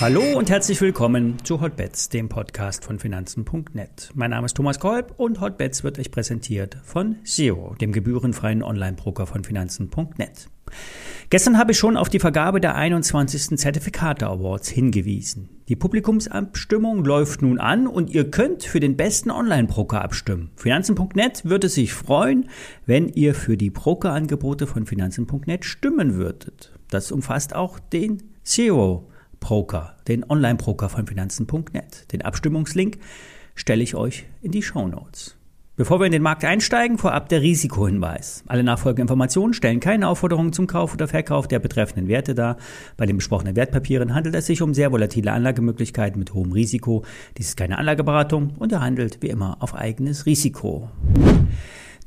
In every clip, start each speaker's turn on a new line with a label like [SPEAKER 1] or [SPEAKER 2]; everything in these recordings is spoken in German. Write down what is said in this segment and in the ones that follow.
[SPEAKER 1] Hallo und herzlich willkommen zu Hotbets, dem Podcast von Finanzen.net. Mein Name ist Thomas Kolb und Hotbets wird euch präsentiert von Zero, dem gebührenfreien Online-Broker von Finanzen.net. Gestern habe ich schon auf die Vergabe der 21. Zertifikate Awards hingewiesen. Die Publikumsabstimmung läuft nun an und ihr könnt für den besten Online-Broker abstimmen. Finanzen.net würde sich freuen, wenn ihr für die Brokerangebote von Finanzen.net stimmen würdet. Das umfasst auch den Zero Broker, den Online-Broker von Finanzen.net. Den Abstimmungslink stelle ich euch in die Show Notes. Bevor wir in den Markt einsteigen, vorab der Risikohinweis. Alle nachfolgenden Informationen stellen keine Aufforderung zum Kauf oder Verkauf der betreffenden Werte dar. Bei den besprochenen Wertpapieren handelt es sich um sehr volatile Anlagemöglichkeiten mit hohem Risiko. Dies ist keine Anlageberatung und er handelt wie immer auf eigenes Risiko.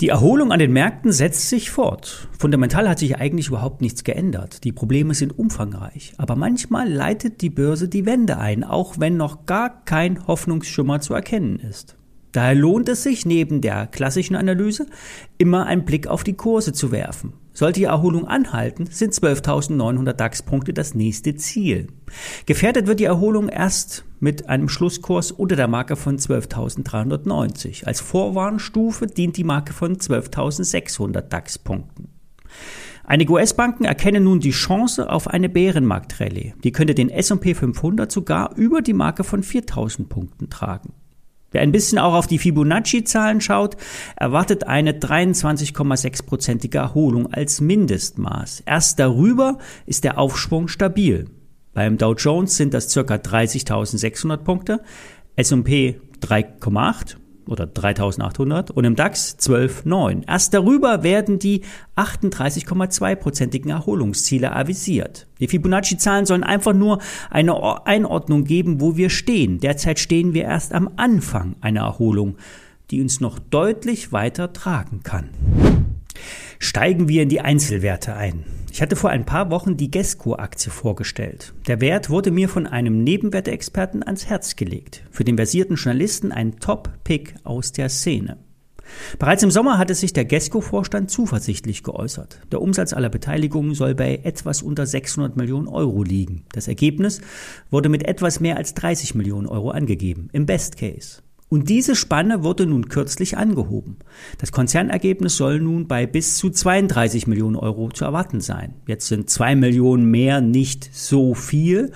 [SPEAKER 1] Die Erholung an den Märkten setzt sich fort. Fundamental hat sich eigentlich überhaupt nichts geändert. Die Probleme sind umfangreich. Aber manchmal leitet die Börse die Wende ein, auch wenn noch gar kein Hoffnungsschimmer zu erkennen ist. Daher lohnt es sich, neben der klassischen Analyse immer einen Blick auf die Kurse zu werfen. Sollte die Erholung anhalten, sind 12.900 DAX-Punkte das nächste Ziel. Gefährdet wird die Erholung erst mit einem Schlusskurs unter der Marke von 12.390. Als Vorwarnstufe dient die Marke von 12.600 DAX-Punkten. Einige US-Banken erkennen nun die Chance auf eine Bärenmarktrallye. Die könnte den S&P 500 sogar über die Marke von 4000 Punkten tragen. Wer ein bisschen auch auf die Fibonacci-Zahlen schaut, erwartet eine 23,6-prozentige Erholung als Mindestmaß. Erst darüber ist der Aufschwung stabil. Beim Dow Jones sind das ca. 30.600 Punkte, S&P 3,8 oder 3800 und im DAX 12,9. Erst darüber werden die 38,2-prozentigen Erholungsziele avisiert. Die Fibonacci-Zahlen sollen einfach nur eine Einordnung geben, wo wir stehen. Derzeit stehen wir erst am Anfang einer Erholung, die uns noch deutlich weiter tragen kann. Steigen wir in die Einzelwerte ein. Ich hatte vor ein paar Wochen die Gesco-Aktie vorgestellt. Der Wert wurde mir von einem Nebenwerteexperten ans Herz gelegt. Für den versierten Journalisten ein Top-Pick aus der Szene. Bereits im Sommer hatte sich der Gesco-Vorstand zuversichtlich geäußert. Der Umsatz aller Beteiligungen soll bei etwas unter 600 Millionen Euro liegen. Das Ergebnis wurde mit etwas mehr als 30 Millionen Euro angegeben, im Best Case. Und diese Spanne wurde nun kürzlich angehoben. Das Konzernergebnis soll nun bei bis zu 32 Millionen Euro zu erwarten sein. Jetzt sind zwei Millionen mehr nicht so viel,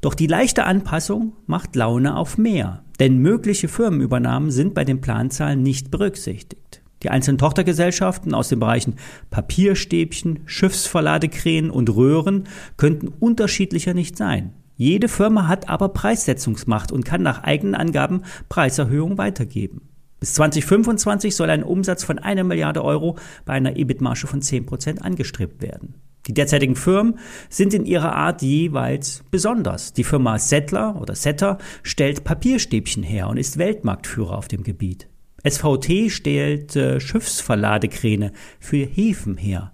[SPEAKER 1] doch die leichte Anpassung macht Laune auf mehr. Denn mögliche Firmenübernahmen sind bei den Planzahlen nicht berücksichtigt. Die einzelnen Tochtergesellschaften aus den Bereichen Papierstäbchen, Schiffsverladekränen und Röhren könnten unterschiedlicher nicht sein. Jede Firma hat aber Preissetzungsmacht und kann nach eigenen Angaben Preiserhöhungen weitergeben. Bis 2025 soll ein Umsatz von einer Milliarde Euro bei einer EBIT-Marge von 10 Prozent angestrebt werden. Die derzeitigen Firmen sind in ihrer Art jeweils besonders. Die Firma Settler oder Setter stellt Papierstäbchen her und ist Weltmarktführer auf dem Gebiet. SVT stellt äh, Schiffsverladekräne für Häfen her.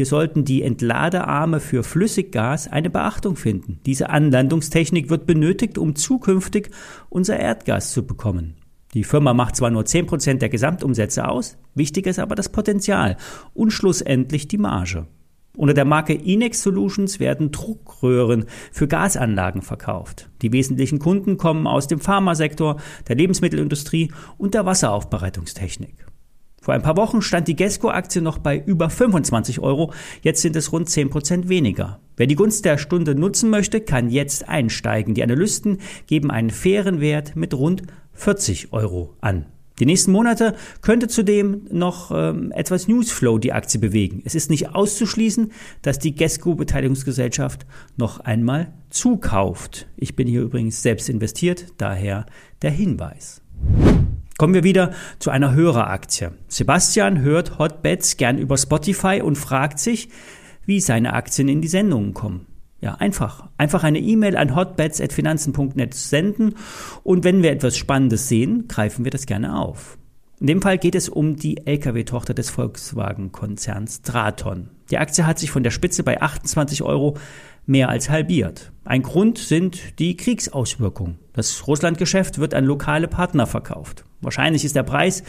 [SPEAKER 1] Hier sollten die Entladearme für Flüssiggas eine Beachtung finden. Diese Anlandungstechnik wird benötigt, um zukünftig unser Erdgas zu bekommen. Die Firma macht zwar nur 10% der Gesamtumsätze aus, wichtig ist aber das Potenzial und schlussendlich die Marge. Unter der Marke Inex Solutions werden Druckröhren für Gasanlagen verkauft. Die wesentlichen Kunden kommen aus dem Pharmasektor, der Lebensmittelindustrie und der Wasseraufbereitungstechnik. Vor ein paar Wochen stand die Gesco-Aktie noch bei über 25 Euro, jetzt sind es rund 10 Prozent weniger. Wer die Gunst der Stunde nutzen möchte, kann jetzt einsteigen. Die Analysten geben einen fairen Wert mit rund 40 Euro an. Die nächsten Monate könnte zudem noch ähm, etwas Newsflow die Aktie bewegen. Es ist nicht auszuschließen, dass die Gesco Beteiligungsgesellschaft noch einmal zukauft. Ich bin hier übrigens selbst investiert, daher der Hinweis. Kommen wir wieder zu einer Höreraktie. Sebastian hört Hotbets gern über Spotify und fragt sich, wie seine Aktien in die Sendungen kommen. Ja, einfach. Einfach eine E-Mail an hotbets.finanzen.net senden und wenn wir etwas Spannendes sehen, greifen wir das gerne auf. In dem Fall geht es um die Lkw-Tochter des Volkswagen-Konzerns Traton. Die Aktie hat sich von der Spitze bei 28 Euro mehr als halbiert. Ein Grund sind die Kriegsauswirkungen. Das Russlandgeschäft wird an lokale Partner verkauft. Wahrscheinlich ist der Preis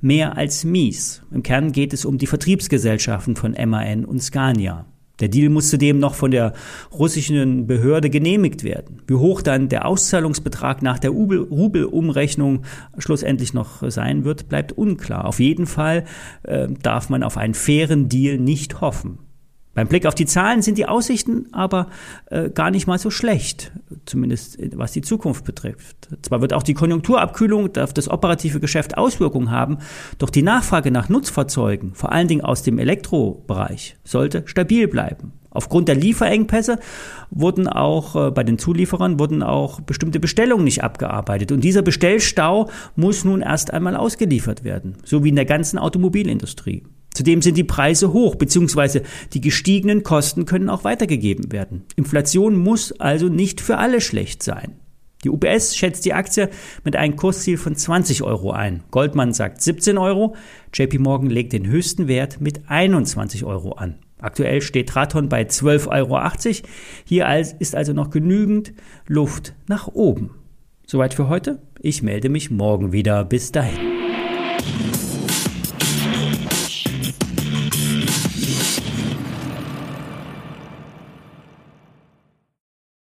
[SPEAKER 1] mehr als mies. Im Kern geht es um die Vertriebsgesellschaften von MAN und Scania. Der Deal muss zudem noch von der russischen Behörde genehmigt werden. Wie hoch dann der Auszahlungsbetrag nach der Rubelumrechnung schlussendlich noch sein wird, bleibt unklar. Auf jeden Fall äh, darf man auf einen fairen Deal nicht hoffen. Beim Blick auf die Zahlen sind die Aussichten aber äh, gar nicht mal so schlecht, zumindest äh, was die Zukunft betrifft. Zwar wird auch die Konjunkturabkühlung auf das operative Geschäft Auswirkungen haben, doch die Nachfrage nach Nutzfahrzeugen, vor allen Dingen aus dem Elektrobereich, sollte stabil bleiben. Aufgrund der Lieferengpässe wurden auch äh, bei den Zulieferern wurden auch bestimmte Bestellungen nicht abgearbeitet und dieser Bestellstau muss nun erst einmal ausgeliefert werden, so wie in der ganzen Automobilindustrie. Zudem sind die Preise hoch, beziehungsweise die gestiegenen Kosten können auch weitergegeben werden. Inflation muss also nicht für alle schlecht sein. Die UBS schätzt die Aktie mit einem Kursziel von 20 Euro ein. Goldman sagt 17 Euro. JP Morgan legt den höchsten Wert mit 21 Euro an. Aktuell steht Traton bei 12,80 Euro. Hier ist also noch genügend Luft nach oben. Soweit für heute. Ich melde mich morgen wieder. Bis dahin.